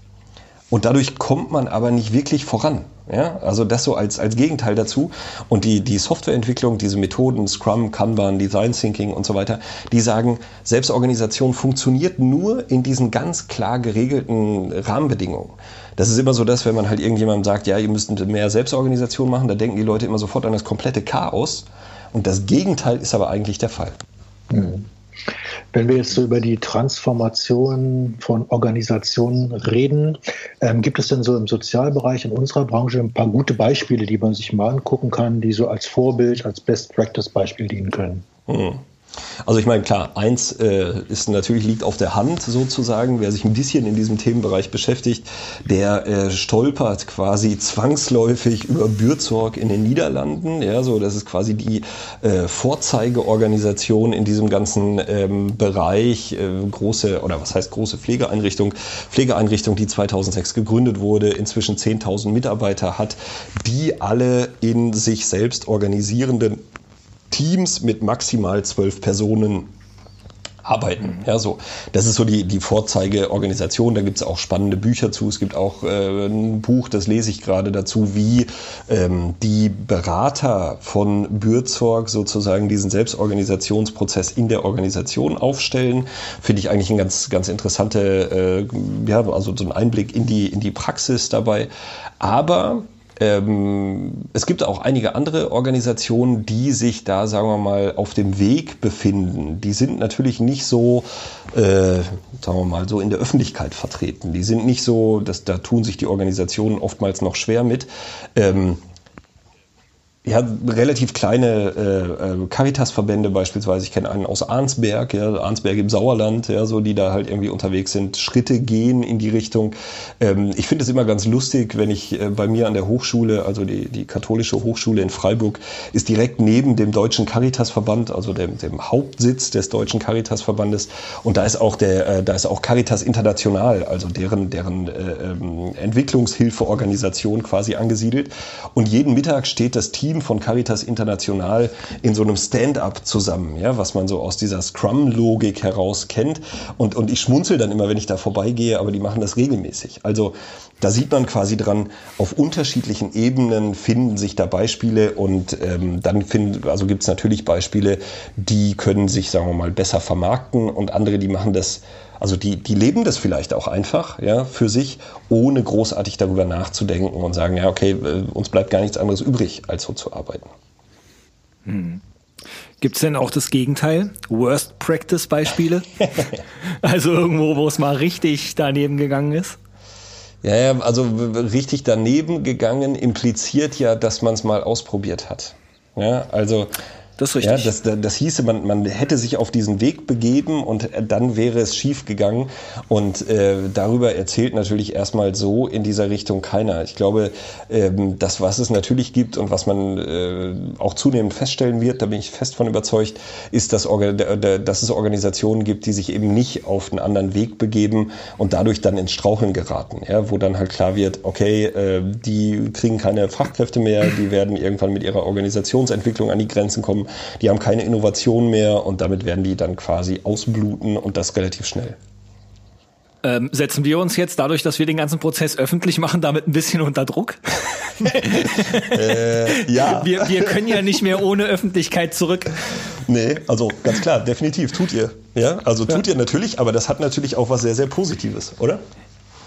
Und dadurch kommt man aber nicht wirklich voran. Ja? Also das so als, als Gegenteil dazu. Und die, die Softwareentwicklung, diese Methoden, Scrum, Kanban, Design Thinking und so weiter, die sagen, Selbstorganisation funktioniert nur in diesen ganz klar geregelten Rahmenbedingungen das ist immer so, dass wenn man halt irgendjemandem sagt, ja, ihr müsst mehr Selbstorganisation machen, da denken die Leute immer sofort an das komplette Chaos. Und das Gegenteil ist aber eigentlich der Fall. Mhm. Wenn wir jetzt so über die Transformation von Organisationen reden, ähm, gibt es denn so im Sozialbereich in unserer Branche ein paar gute Beispiele, die man sich mal angucken kann, die so als Vorbild, als Best Practice Beispiel dienen können? Mhm. Also ich meine, klar, eins äh, ist natürlich liegt auf der Hand sozusagen. Wer sich ein bisschen in diesem Themenbereich beschäftigt, der äh, stolpert quasi zwangsläufig über Bürzorg in den Niederlanden. Ja, so das ist quasi die äh, Vorzeigeorganisation in diesem ganzen ähm, Bereich. Äh, große oder was heißt große Pflegeeinrichtung? Pflegeeinrichtung, die 2006 gegründet wurde, inzwischen 10.000 Mitarbeiter hat, die alle in sich selbst organisierenden Teams mit maximal zwölf Personen arbeiten. Ja, so. Das ist so die, die Vorzeigeorganisation. Da gibt es auch spannende Bücher zu. Es gibt auch äh, ein Buch, das lese ich gerade dazu, wie ähm, die Berater von Bürzorg sozusagen diesen Selbstorganisationsprozess in der Organisation aufstellen. Finde ich eigentlich ein ganz, ganz interessante, äh, ja, also so ein Einblick in die, in die Praxis dabei. Aber ähm, es gibt auch einige andere Organisationen, die sich da, sagen wir mal, auf dem Weg befinden. Die sind natürlich nicht so, äh, sagen wir mal, so in der Öffentlichkeit vertreten. Die sind nicht so, dass, da tun sich die Organisationen oftmals noch schwer mit. Ähm, ja, relativ kleine äh, äh, Caritas-Verbände beispielsweise. Ich kenne einen aus Arnsberg, ja, Arnsberg im Sauerland, ja, so die da halt irgendwie unterwegs sind, Schritte gehen in die Richtung. Ähm, ich finde es immer ganz lustig, wenn ich äh, bei mir an der Hochschule, also die, die katholische Hochschule in Freiburg, ist direkt neben dem Deutschen Caritas-Verband, also dem, dem Hauptsitz des Deutschen Caritas-Verbandes. Und da ist auch der, äh, da ist auch Caritas International, also deren, deren äh, ähm, Entwicklungshilfeorganisation quasi angesiedelt. Und jeden Mittag steht das Team Team von Caritas International in so einem Stand-up zusammen, ja, was man so aus dieser Scrum-Logik heraus kennt. Und, und ich schmunzel dann immer, wenn ich da vorbeigehe, aber die machen das regelmäßig. Also da sieht man quasi dran, auf unterschiedlichen Ebenen finden sich da Beispiele und ähm, dann also gibt es natürlich Beispiele, die können sich, sagen wir mal, besser vermarkten und andere, die machen das also die, die leben das vielleicht auch einfach ja, für sich, ohne großartig darüber nachzudenken und sagen, ja, okay, äh, uns bleibt gar nichts anderes übrig, als so zu arbeiten. Hm. Gibt es denn auch das Gegenteil? Worst Practice Beispiele? also irgendwo, wo es mal richtig daneben gegangen ist? Ja, ja, also richtig daneben gegangen impliziert ja, dass man es mal ausprobiert hat. Ja, also das ist richtig. Ja, das, das hieße, man, man hätte sich auf diesen Weg begeben und dann wäre es schief gegangen. Und äh, darüber erzählt natürlich erstmal so in dieser Richtung keiner. Ich glaube, ähm, das, was es natürlich gibt und was man äh, auch zunehmend feststellen wird, da bin ich fest von überzeugt, ist, dass, dass es Organisationen gibt, die sich eben nicht auf einen anderen Weg begeben und dadurch dann ins Straucheln geraten. Ja, wo dann halt klar wird, okay, äh, die kriegen keine Fachkräfte mehr, die werden irgendwann mit ihrer Organisationsentwicklung an die Grenzen kommen die haben keine Innovation mehr und damit werden die dann quasi ausbluten und das relativ schnell. Ähm, setzen wir uns jetzt dadurch, dass wir den ganzen Prozess öffentlich machen, damit ein bisschen unter Druck? äh, ja. Wir, wir können ja nicht mehr ohne Öffentlichkeit zurück. Nee, also ganz klar, definitiv tut ihr. Ja, also tut ja. ihr natürlich, aber das hat natürlich auch was sehr, sehr Positives, oder?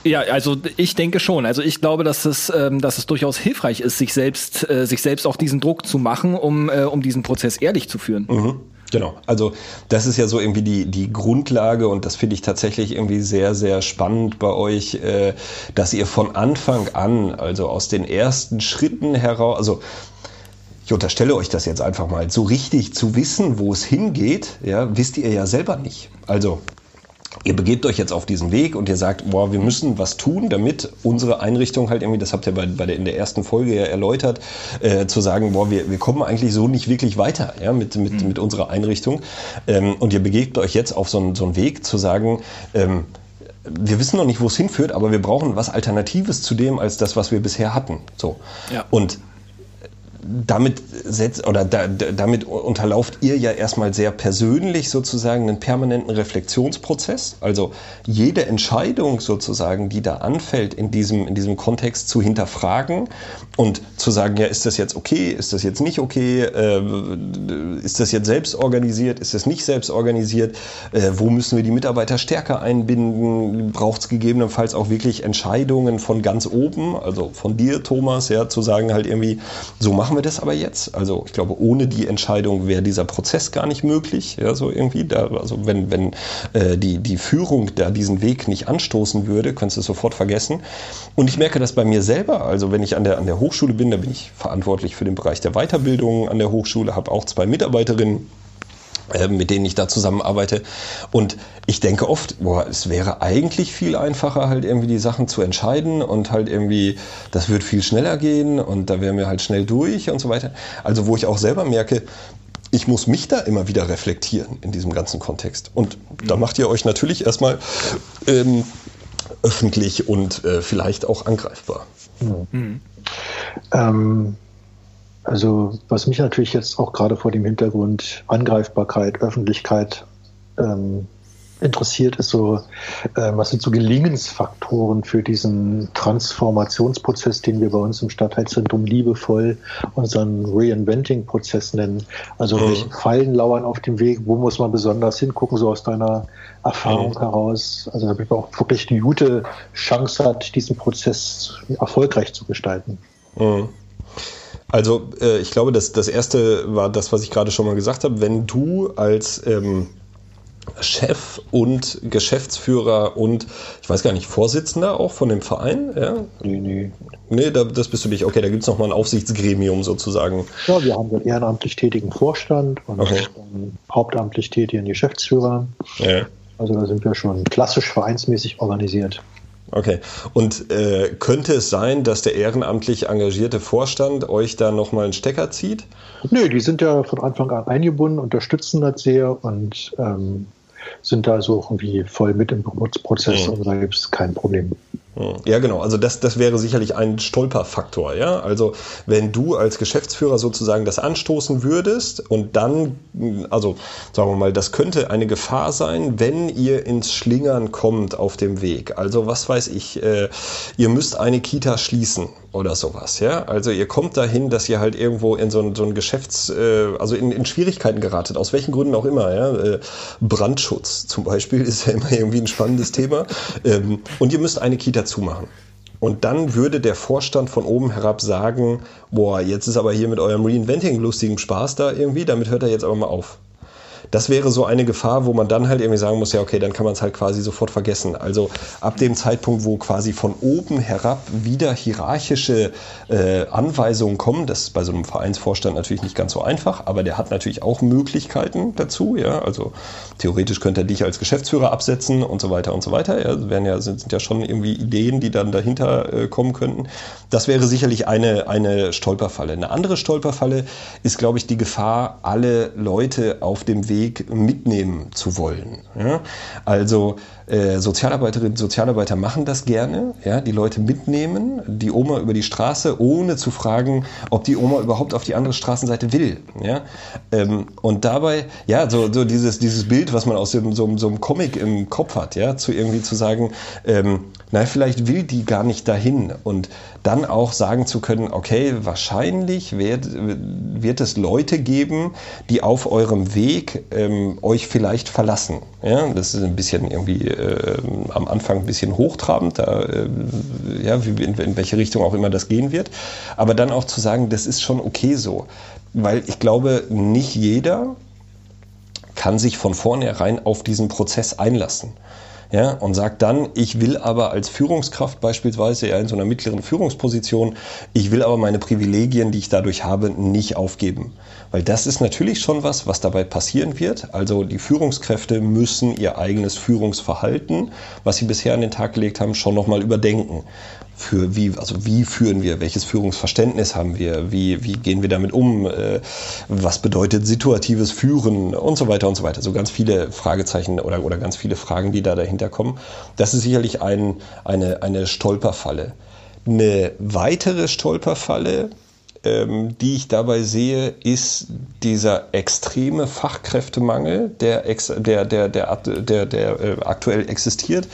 Ja, also ich denke schon. Also ich glaube, dass es, ähm, dass es durchaus hilfreich ist, sich selbst, äh, sich selbst auch diesen Druck zu machen, um, äh, um diesen Prozess ehrlich zu führen. Mhm. Genau, also das ist ja so irgendwie die, die Grundlage und das finde ich tatsächlich irgendwie sehr, sehr spannend bei euch, äh, dass ihr von Anfang an, also aus den ersten Schritten heraus, also ich unterstelle euch das jetzt einfach mal, so richtig zu wissen, wo es hingeht, ja, wisst ihr ja selber nicht. Also ihr begebt euch jetzt auf diesen Weg und ihr sagt, boah, wir müssen was tun, damit unsere Einrichtung halt irgendwie, das habt ihr bei, bei der, in der ersten Folge ja erläutert, äh, zu sagen, boah, wir, wir kommen eigentlich so nicht wirklich weiter ja, mit, mit, mhm. mit unserer Einrichtung. Ähm, und ihr begebt euch jetzt auf so einen, so einen Weg zu sagen, ähm, wir wissen noch nicht, wo es hinführt, aber wir brauchen was Alternatives zu dem als das, was wir bisher hatten. So. Ja. Und damit setzt oder da, damit unterlauft ihr ja erstmal sehr persönlich sozusagen einen permanenten Reflexionsprozess. Also jede Entscheidung sozusagen, die da anfällt in diesem, in diesem Kontext zu hinterfragen und zu sagen, ja, ist das jetzt okay, ist das jetzt nicht okay, äh, ist das jetzt selbst organisiert, ist das nicht selbst organisiert, äh, wo müssen wir die Mitarbeiter stärker einbinden, braucht es gegebenenfalls auch wirklich Entscheidungen von ganz oben, also von dir, Thomas, ja, zu sagen halt irgendwie, so machen wir wir das aber jetzt. Also ich glaube, ohne die Entscheidung wäre dieser Prozess gar nicht möglich. Ja, so irgendwie. Da, also wenn, wenn äh, die, die Führung da diesen Weg nicht anstoßen würde, könntest du es sofort vergessen. Und ich merke das bei mir selber. Also wenn ich an der, an der Hochschule bin, da bin ich verantwortlich für den Bereich der Weiterbildung an der Hochschule, habe auch zwei Mitarbeiterinnen mit denen ich da zusammenarbeite. Und ich denke oft, boah, es wäre eigentlich viel einfacher, halt irgendwie die Sachen zu entscheiden und halt irgendwie, das wird viel schneller gehen und da wären wir halt schnell durch und so weiter. Also wo ich auch selber merke, ich muss mich da immer wieder reflektieren in diesem ganzen Kontext. Und da mhm. macht ihr euch natürlich erstmal ähm, öffentlich und äh, vielleicht auch angreifbar. Mhm. Ähm also was mich natürlich jetzt auch gerade vor dem Hintergrund Angreifbarkeit, Öffentlichkeit ähm, interessiert, ist so, äh, was sind so Gelingensfaktoren für diesen Transformationsprozess, den wir bei uns im Stadtteilzentrum liebevoll unseren Reinventing-Prozess nennen. Also mhm. welche Fallen lauern auf dem Weg, wo muss man besonders hingucken, so aus deiner Erfahrung mhm. heraus. Also damit man auch wirklich die gute Chance hat, diesen Prozess erfolgreich zu gestalten. Mhm. Also äh, ich glaube, das, das erste war das, was ich gerade schon mal gesagt habe. Wenn du als ähm, Chef und Geschäftsführer und ich weiß gar nicht, Vorsitzender auch von dem Verein, ja? Nee, nee. Nee, da, das bist du nicht. Okay, da gibt es nochmal ein Aufsichtsgremium sozusagen. Ja, wir haben den ehrenamtlich tätigen Vorstand und okay. hauptamtlich tätigen Geschäftsführer. Ja. Also da sind wir schon klassisch vereinsmäßig organisiert. Okay. Und äh, könnte es sein, dass der ehrenamtlich engagierte Vorstand euch da nochmal einen Stecker zieht? Nö, die sind ja von Anfang an eingebunden, unterstützen das sehr und ähm, sind da so irgendwie voll mit im Prozess. Mhm. Also da gibt es kein Problem. Ja, genau. Also das, das wäre sicherlich ein Stolperfaktor. Ja, also wenn du als Geschäftsführer sozusagen das anstoßen würdest und dann, also sagen wir mal, das könnte eine Gefahr sein, wenn ihr ins Schlingern kommt auf dem Weg. Also was weiß ich, äh, ihr müsst eine Kita schließen oder sowas. Ja, also ihr kommt dahin, dass ihr halt irgendwo in so ein, so ein Geschäfts, äh, also in, in Schwierigkeiten geratet, aus welchen Gründen auch immer. Ja, äh, Brandschutz zum Beispiel ist ja immer irgendwie ein spannendes Thema. Ähm, und ihr müsst eine Kita zumachen. Und dann würde der Vorstand von oben herab sagen, boah, jetzt ist aber hier mit eurem Reinventing lustigem Spaß da irgendwie, damit hört er jetzt aber mal auf das wäre so eine Gefahr, wo man dann halt irgendwie sagen muss, ja, okay, dann kann man es halt quasi sofort vergessen. Also ab dem Zeitpunkt, wo quasi von oben herab wieder hierarchische äh, Anweisungen kommen, das ist bei so einem Vereinsvorstand natürlich nicht ganz so einfach, aber der hat natürlich auch Möglichkeiten dazu, ja, also theoretisch könnte er dich als Geschäftsführer absetzen und so weiter und so weiter, ja, wären ja, sind, sind ja schon irgendwie Ideen, die dann dahinter äh, kommen könnten. Das wäre sicherlich eine, eine Stolperfalle. Eine andere Stolperfalle ist, glaube ich, die Gefahr, alle Leute auf dem Weg Weg mitnehmen zu wollen. Ja? Also äh, Sozialarbeiterinnen und Sozialarbeiter machen das gerne, ja? die Leute mitnehmen, die Oma über die Straße, ohne zu fragen, ob die Oma überhaupt auf die andere Straßenseite will. Ja? Ähm, und dabei, ja, so, so dieses, dieses Bild, was man aus dem, so, so einem Comic im Kopf hat, ja, zu irgendwie zu sagen, ähm, nein, vielleicht will die gar nicht dahin. Und dann auch sagen zu können, okay, wahrscheinlich wird, wird es Leute geben, die auf eurem Weg ähm, euch vielleicht verlassen. Ja, das ist ein bisschen irgendwie äh, am Anfang ein bisschen hochtrabend, da, äh, ja, wie, in, in welche Richtung auch immer das gehen wird. Aber dann auch zu sagen, das ist schon okay so. Weil ich glaube, nicht jeder kann sich von vornherein auf diesen Prozess einlassen ja, und sagt dann, ich will aber als Führungskraft beispielsweise ja in so einer mittleren Führungsposition, ich will aber meine Privilegien, die ich dadurch habe, nicht aufgeben. Weil das ist natürlich schon was, was dabei passieren wird. Also die Führungskräfte müssen ihr eigenes Führungsverhalten, was sie bisher an den Tag gelegt haben, schon nochmal überdenken für wie, also wie führen wir, welches Führungsverständnis haben wir, wie, wie gehen wir damit um, äh, was bedeutet situatives Führen und so weiter und so weiter. So ganz viele Fragezeichen oder, oder ganz viele Fragen, die da dahinter kommen. Das ist sicherlich ein, eine, eine Stolperfalle. Eine weitere Stolperfalle ähm, die ich dabei sehe, ist dieser extreme Fachkräftemangel, der, der, der, der, der, der äh, aktuell existiert,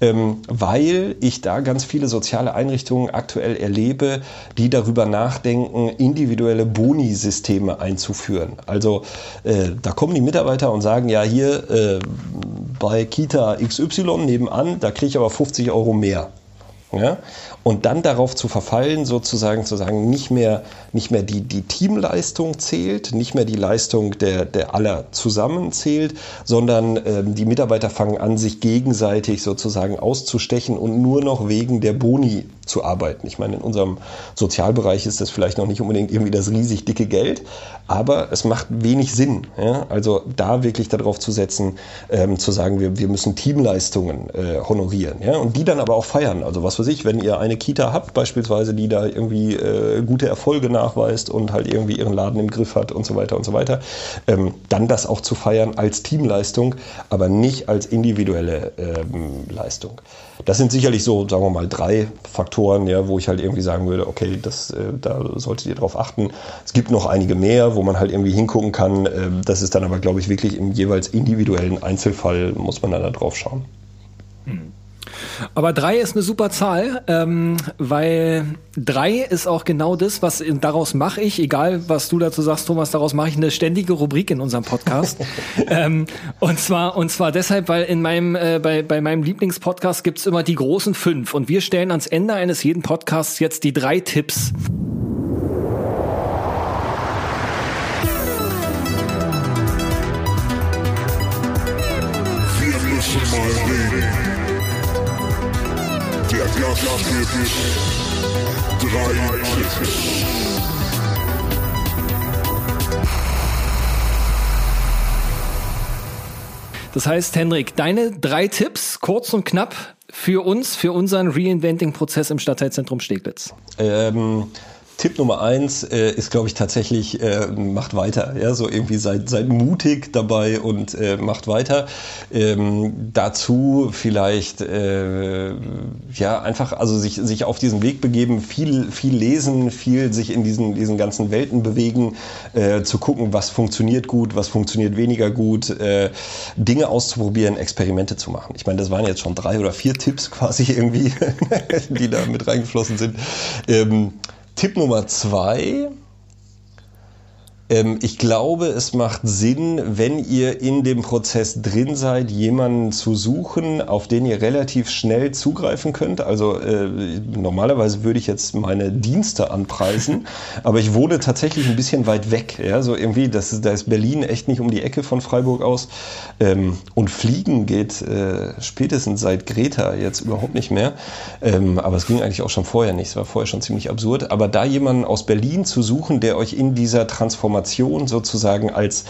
ähm, weil ich da ganz viele soziale Einrichtungen aktuell erlebe, die darüber nachdenken, individuelle Boni-Systeme einzuführen. Also äh, da kommen die Mitarbeiter und sagen, ja, hier äh, bei Kita XY nebenan, da kriege ich aber 50 Euro mehr. Ja? Und dann darauf zu verfallen, sozusagen zu sagen, nicht mehr, nicht mehr die, die Teamleistung zählt, nicht mehr die Leistung der, der aller zusammen zählt, sondern ähm, die Mitarbeiter fangen an, sich gegenseitig sozusagen auszustechen und nur noch wegen der Boni zu arbeiten. Ich meine, in unserem Sozialbereich ist das vielleicht noch nicht unbedingt irgendwie das riesig dicke Geld, aber es macht wenig Sinn. Ja? Also da wirklich darauf zu setzen, ähm, zu sagen, wir, wir müssen Teamleistungen äh, honorieren ja? und die dann aber auch feiern. Also was weiß ich, wenn ihr eine Kita habt beispielsweise, die da irgendwie äh, gute Erfolge nachweist und halt irgendwie ihren Laden im Griff hat und so weiter und so weiter, ähm, dann das auch zu feiern als Teamleistung, aber nicht als individuelle ähm, Leistung. Das sind sicherlich so, sagen wir mal, drei Faktoren, ja, wo ich halt irgendwie sagen würde, okay, das, äh, da solltet ihr drauf achten. Es gibt noch einige mehr, wo man halt irgendwie hingucken kann. Äh, das ist dann aber, glaube ich, wirklich im jeweils individuellen Einzelfall muss man dann da drauf schauen. Aber drei ist eine super Zahl, ähm, weil drei ist auch genau das, was daraus mache ich, egal was du dazu sagst, Thomas, daraus mache ich eine ständige Rubrik in unserem Podcast. ähm, und zwar und zwar deshalb, weil in meinem äh, bei bei meinem Lieblingspodcast gibt's immer die großen fünf und wir stellen ans Ende eines jeden Podcasts jetzt die drei Tipps. Drei Tipps. Das heißt, Henrik, deine drei Tipps, kurz und knapp, für uns, für unseren Reinventing-Prozess im Stadtteilzentrum Steglitz. Ähm, Tipp Nummer eins äh, ist, glaube ich, tatsächlich, äh, macht weiter. Ja, so irgendwie seid, seid mutig dabei und äh, macht weiter. Ähm, dazu vielleicht, äh, ja, einfach, also sich, sich auf diesen Weg begeben, viel, viel lesen, viel sich in diesen, diesen ganzen Welten bewegen, äh, zu gucken, was funktioniert gut, was funktioniert weniger gut, äh, Dinge auszuprobieren, Experimente zu machen. Ich meine, das waren jetzt schon drei oder vier Tipps quasi irgendwie, die da mit reingeflossen sind. Ähm, Tipp Nummer zwei ich glaube, es macht Sinn, wenn ihr in dem Prozess drin seid, jemanden zu suchen, auf den ihr relativ schnell zugreifen könnt. Also äh, normalerweise würde ich jetzt meine Dienste anpreisen, aber ich wohne tatsächlich ein bisschen weit weg. Ja? So irgendwie, das ist, da ist Berlin echt nicht um die Ecke von Freiburg aus. Ähm, und Fliegen geht äh, spätestens seit Greta jetzt überhaupt nicht mehr. Ähm, aber es ging eigentlich auch schon vorher nicht. Es war vorher schon ziemlich absurd. Aber da jemanden aus Berlin zu suchen, der euch in dieser Transformation Transformation sozusagen als,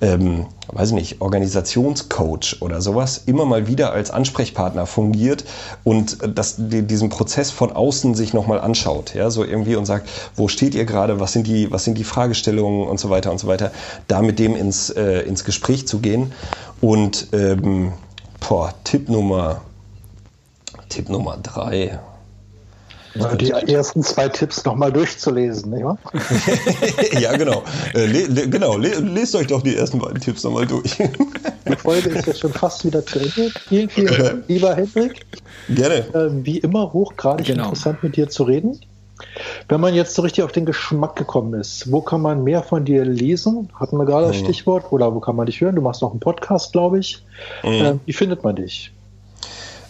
ähm, weiß ich nicht, Organisationscoach oder sowas immer mal wieder als Ansprechpartner fungiert und das, die, diesen Prozess von außen sich nochmal anschaut, ja, so irgendwie und sagt, wo steht ihr gerade, was sind die, was sind die Fragestellungen und so weiter und so weiter, da mit dem ins, äh, ins Gespräch zu gehen. Und ähm, boah, Tipp Nummer Tipp Nummer drei die ersten zwei Tipps nochmal durchzulesen, nicht wahr? ja, genau. Äh, le, le, genau, le, lest euch doch die ersten beiden Tipps nochmal durch. die Folge ist jetzt schon fast wieder zu Ende. Vielen, vielen Dank, lieber Hendrik. Gerne. Äh, wie immer hochgradig genau. interessant mit dir zu reden. Wenn man jetzt so richtig auf den Geschmack gekommen ist, wo kann man mehr von dir lesen? Hatten wir gerade das mhm. Stichwort. Oder wo kann man dich hören? Du machst noch einen Podcast, glaube ich. Mhm. Äh, wie findet man dich?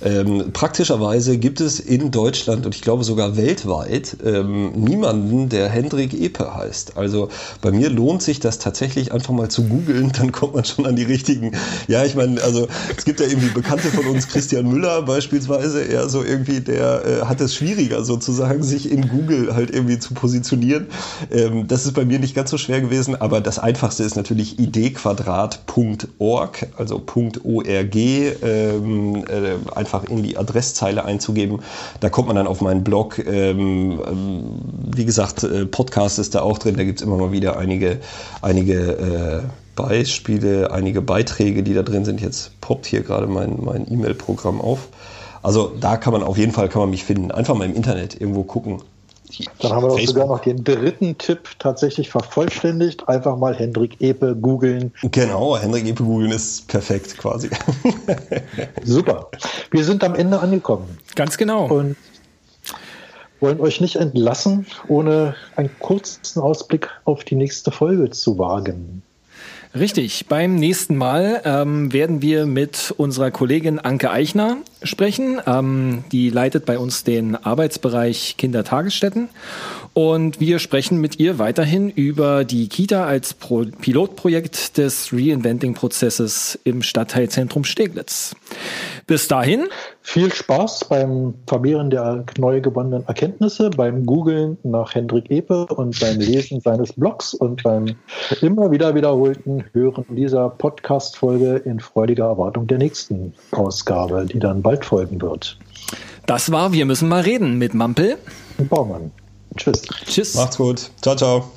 Ähm, praktischerweise gibt es in Deutschland und ich glaube sogar weltweit ähm, niemanden, der Hendrik Epe heißt. Also bei mir lohnt sich das tatsächlich einfach mal zu googeln, dann kommt man schon an die richtigen. Ja, ich meine, also es gibt ja irgendwie Bekannte von uns, Christian Müller beispielsweise, er so irgendwie, der äh, hat es schwieriger sozusagen, sich in Google halt irgendwie zu positionieren. Ähm, das ist bei mir nicht ganz so schwer gewesen, aber das einfachste ist natürlich idquadrat.org, also .org, ähm, äh, einfach einfach in die Adresszeile einzugeben. Da kommt man dann auf meinen Blog. Ähm, ähm, wie gesagt, äh, Podcast ist da auch drin. Da gibt es immer mal wieder einige, einige äh, Beispiele, einige Beiträge, die da drin sind. Jetzt poppt hier gerade mein, mein E-Mail-Programm auf. Also da kann man auf jeden Fall kann man mich finden. Einfach mal im Internet irgendwo gucken. Dann haben wir Facebook. sogar noch den dritten Tipp tatsächlich vervollständigt. Einfach mal Hendrik Epe googeln. Genau, Hendrik Epe googeln ist perfekt quasi. Super. Wir sind am Ende angekommen. Ganz genau. Und wollen euch nicht entlassen, ohne einen kurzen Ausblick auf die nächste Folge zu wagen. Richtig. Beim nächsten Mal ähm, werden wir mit unserer Kollegin Anke Eichner sprechen. Ähm, die leitet bei uns den Arbeitsbereich Kindertagesstätten. Und wir sprechen mit ihr weiterhin über die Kita als Pro Pilotprojekt des Reinventing-Prozesses im Stadtteilzentrum Steglitz. Bis dahin. Viel Spaß beim Vermehren der neu gewonnenen Erkenntnisse, beim Googlen nach Hendrik Epe und beim Lesen seines Blogs und beim immer wieder wiederholten Hören dieser Podcast-Folge in freudiger Erwartung der nächsten Ausgabe, die dann bald folgen wird. Das war Wir müssen mal reden mit Mampel und Baumann. Tschüss. Tschüss. Macht's gut. Ciao, ciao.